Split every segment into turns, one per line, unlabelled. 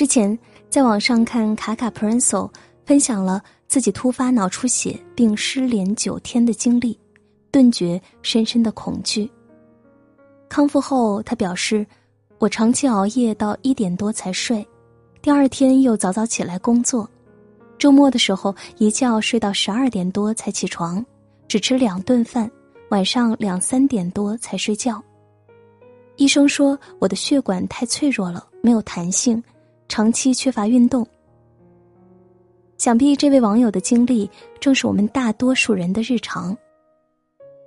之前在网上看卡卡 Prince 分享了自己突发脑出血并失联九天的经历，顿觉深深的恐惧。康复后，他表示：“我长期熬夜到一点多才睡，第二天又早早起来工作，周末的时候一觉睡到十二点多才起床，只吃两顿饭，晚上两三点多才睡觉。医生说我的血管太脆弱了，没有弹性。”长期缺乏运动，想必这位网友的经历正是我们大多数人的日常。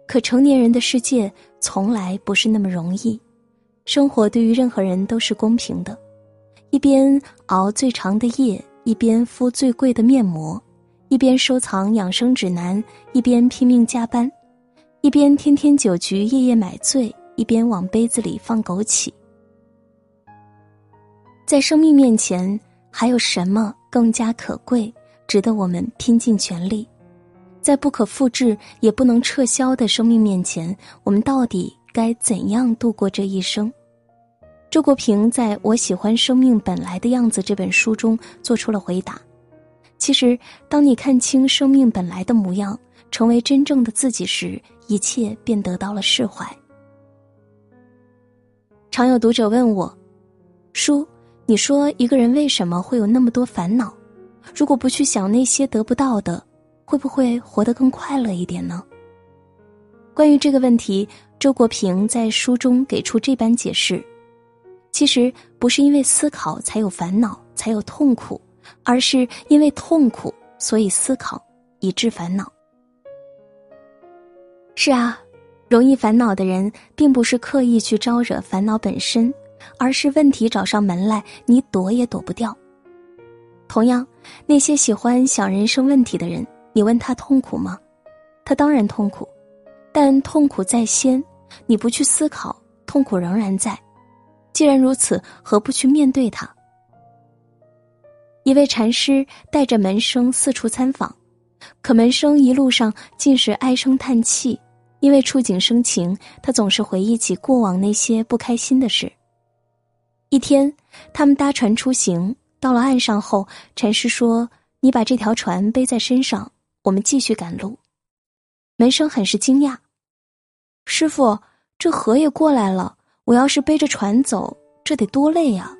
可成年人的世界从来不是那么容易，生活对于任何人都是公平的。一边熬最长的夜，一边敷最贵的面膜，一边收藏养生指南，一边拼命加班，一边天天酒局夜夜买醉，一边往杯子里放枸杞。在生命面前，还有什么更加可贵，值得我们拼尽全力？在不可复制也不能撤销的生命面前，我们到底该怎样度过这一生？周国平在我喜欢生命本来的样子这本书中做出了回答。其实，当你看清生命本来的模样，成为真正的自己时，一切便得到了释怀。常有读者问我，书。你说一个人为什么会有那么多烦恼？如果不去想那些得不到的，会不会活得更快乐一点呢？关于这个问题，周国平在书中给出这般解释：其实不是因为思考才有烦恼，才有痛苦，而是因为痛苦，所以思考，以致烦恼。是啊，容易烦恼的人，并不是刻意去招惹烦恼本身。而是问题找上门来，你躲也躲不掉。同样，那些喜欢想人生问题的人，你问他痛苦吗？他当然痛苦，但痛苦在先，你不去思考，痛苦仍然在。既然如此，何不去面对它？一位禅师带着门生四处参访，可门生一路上尽是唉声叹气，因为触景生情，他总是回忆起过往那些不开心的事。一天，他们搭船出行，到了岸上后，禅师说：“你把这条船背在身上，我们继续赶路。”门生很是惊讶：“师傅，这河也过来了，我要是背着船走，这得多累呀！”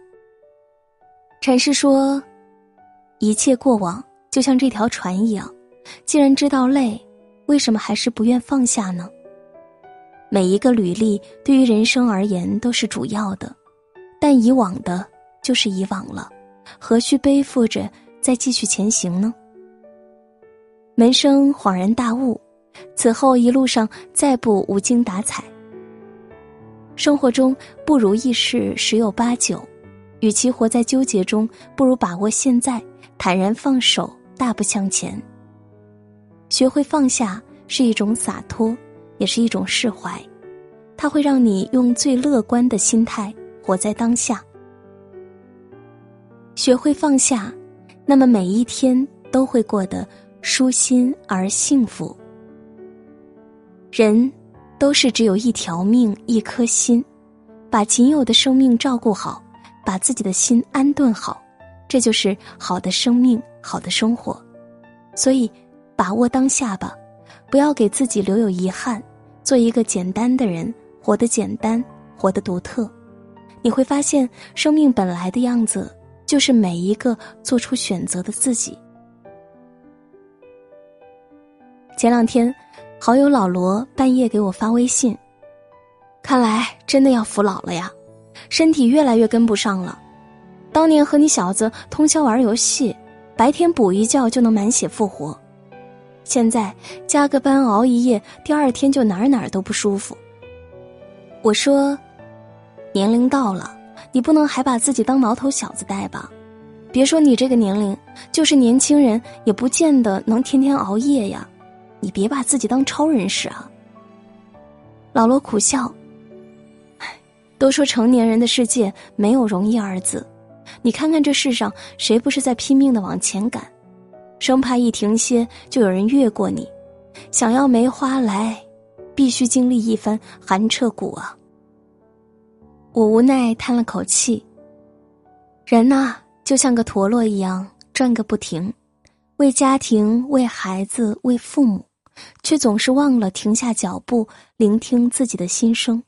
禅师说：“一切过往就像这条船一样，既然知道累，为什么还是不愿放下呢？每一个履历对于人生而言都是主要的。”但以往的，就是以往了，何须背负着再继续前行呢？门生恍然大悟，此后一路上再不无精打采。生活中不如意事十有八九，与其活在纠结中，不如把握现在，坦然放手，大步向前。学会放下是一种洒脱，也是一种释怀，它会让你用最乐观的心态。活在当下，学会放下，那么每一天都会过得舒心而幸福。人都是只有一条命，一颗心，把仅有的生命照顾好，把自己的心安顿好，这就是好的生命，好的生活。所以，把握当下吧，不要给自己留有遗憾，做一个简单的人，活得简单，活得独特。你会发现，生命本来的样子就是每一个做出选择的自己。前两天，好友老罗半夜给我发微信，看来真的要服老了呀，身体越来越跟不上了。当年和你小子通宵玩游戏，白天补一觉就能满血复活，现在加个班熬一夜，第二天就哪儿哪儿都不舒服。我说。年龄到了，你不能还把自己当毛头小子带吧？别说你这个年龄，就是年轻人也不见得能天天熬夜呀。你别把自己当超人使啊！老罗苦笑。都说成年人的世界没有容易二字，你看看这世上谁不是在拼命的往前赶，生怕一停歇就有人越过你。想要梅花来，必须经历一番寒彻骨啊！我无奈叹了口气。人呐，就像个陀螺一样转个不停，为家庭、为孩子、为父母，却总是忘了停下脚步，聆听自己的心声。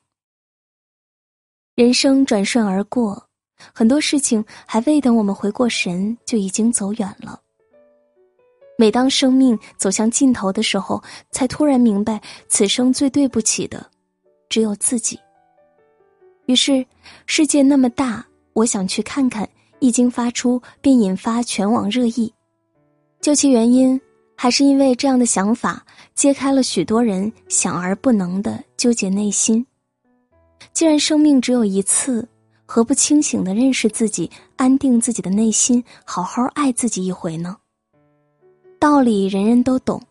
人生转瞬而过，很多事情还未等我们回过神，就已经走远了。每当生命走向尽头的时候，才突然明白，此生最对不起的，只有自己。于是，世界那么大，我想去看看。一经发出，便引发全网热议。究其原因，还是因为这样的想法揭开了许多人想而不能的纠结内心。既然生命只有一次，何不清醒的认识自己，安定自己的内心，好好爱自己一回呢？道理人人都懂，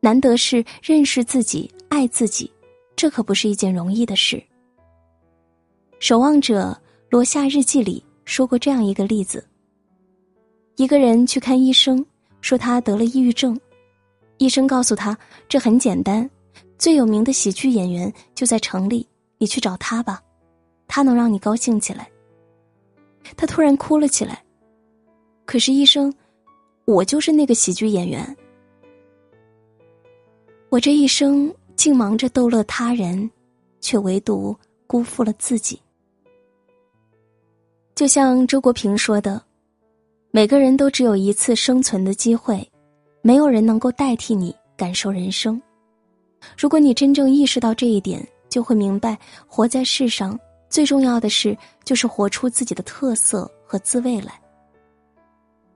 难得是认识自己、爱自己，这可不是一件容易的事。守望者罗夏日记里说过这样一个例子：一个人去看医生，说他得了抑郁症，医生告诉他这很简单，最有名的喜剧演员就在城里，你去找他吧，他能让你高兴起来。他突然哭了起来。可是医生。我就是那个喜剧演员，我这一生竟忙着逗乐他人，却唯独辜负了自己。就像周国平说的：“每个人都只有一次生存的机会，没有人能够代替你感受人生。如果你真正意识到这一点，就会明白，活在世上最重要的事就是活出自己的特色和滋味来。”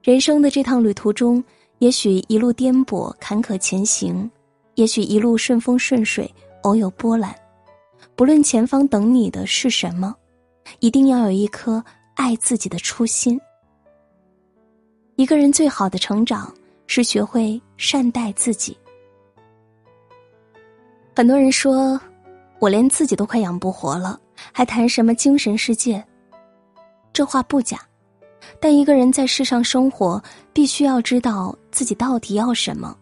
人生的这趟旅途中，也许一路颠簸坎坷前行，也许一路顺风顺水，偶有波澜。不论前方等你的是什么，一定要有一颗爱自己的初心。一个人最好的成长，是学会善待自己。很多人说，我连自己都快养不活了，还谈什么精神世界？这话不假。但一个人在世上生活，必须要知道自己到底要什么。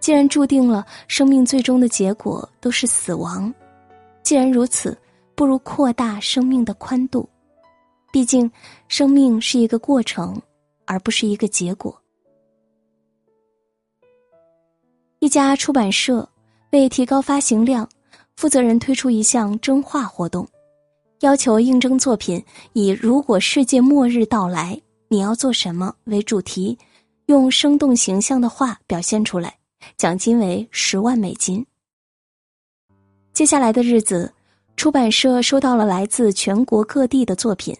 既然注定了生命最终的结果都是死亡，既然如此，不如扩大生命的宽度。毕竟，生命是一个过程，而不是一个结果。一家出版社为提高发行量，负责人推出一项征画活动。要求应征作品以“如果世界末日到来，你要做什么”为主题，用生动形象的画表现出来，奖金为十万美金。接下来的日子，出版社收到了来自全国各地的作品，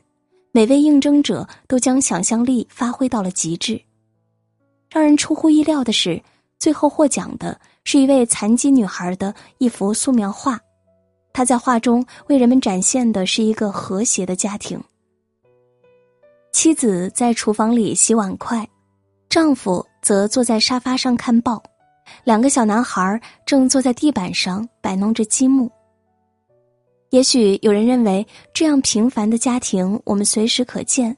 每位应征者都将想象力发挥到了极致。让人出乎意料的是，最后获奖的是一位残疾女孩的一幅素描画。他在画中为人们展现的是一个和谐的家庭。妻子在厨房里洗碗筷，丈夫则坐在沙发上看报，两个小男孩正坐在地板上摆弄着积木。也许有人认为这样平凡的家庭我们随时可见，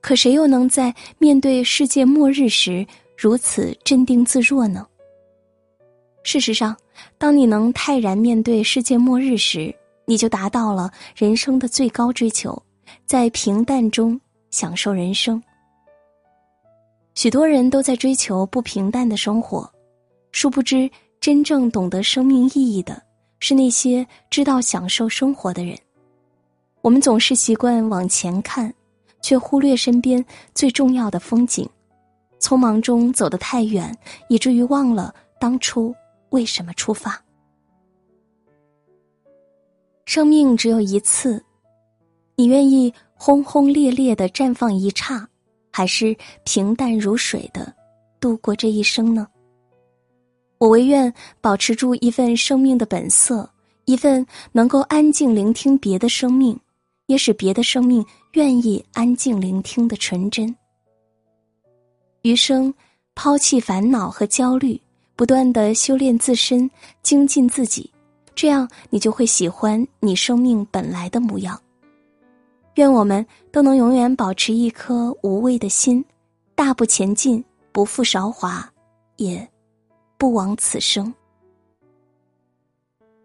可谁又能在面对世界末日时如此镇定自若呢？事实上。当你能泰然面对世界末日时，你就达到了人生的最高追求，在平淡中享受人生。许多人都在追求不平淡的生活，殊不知真正懂得生命意义的是那些知道享受生活的人。我们总是习惯往前看，却忽略身边最重要的风景，匆忙中走得太远，以至于忘了当初。为什么出发？生命只有一次，你愿意轰轰烈烈的绽放一刹，还是平淡如水的度过这一生呢？我唯愿保持住一份生命的本色，一份能够安静聆听别的生命，也使别的生命愿意安静聆听的纯真。余生，抛弃烦恼和焦虑。不断的修炼自身，精进自己，这样你就会喜欢你生命本来的模样。愿我们都能永远保持一颗无畏的心，大步前进，不负韶华，也不枉此生。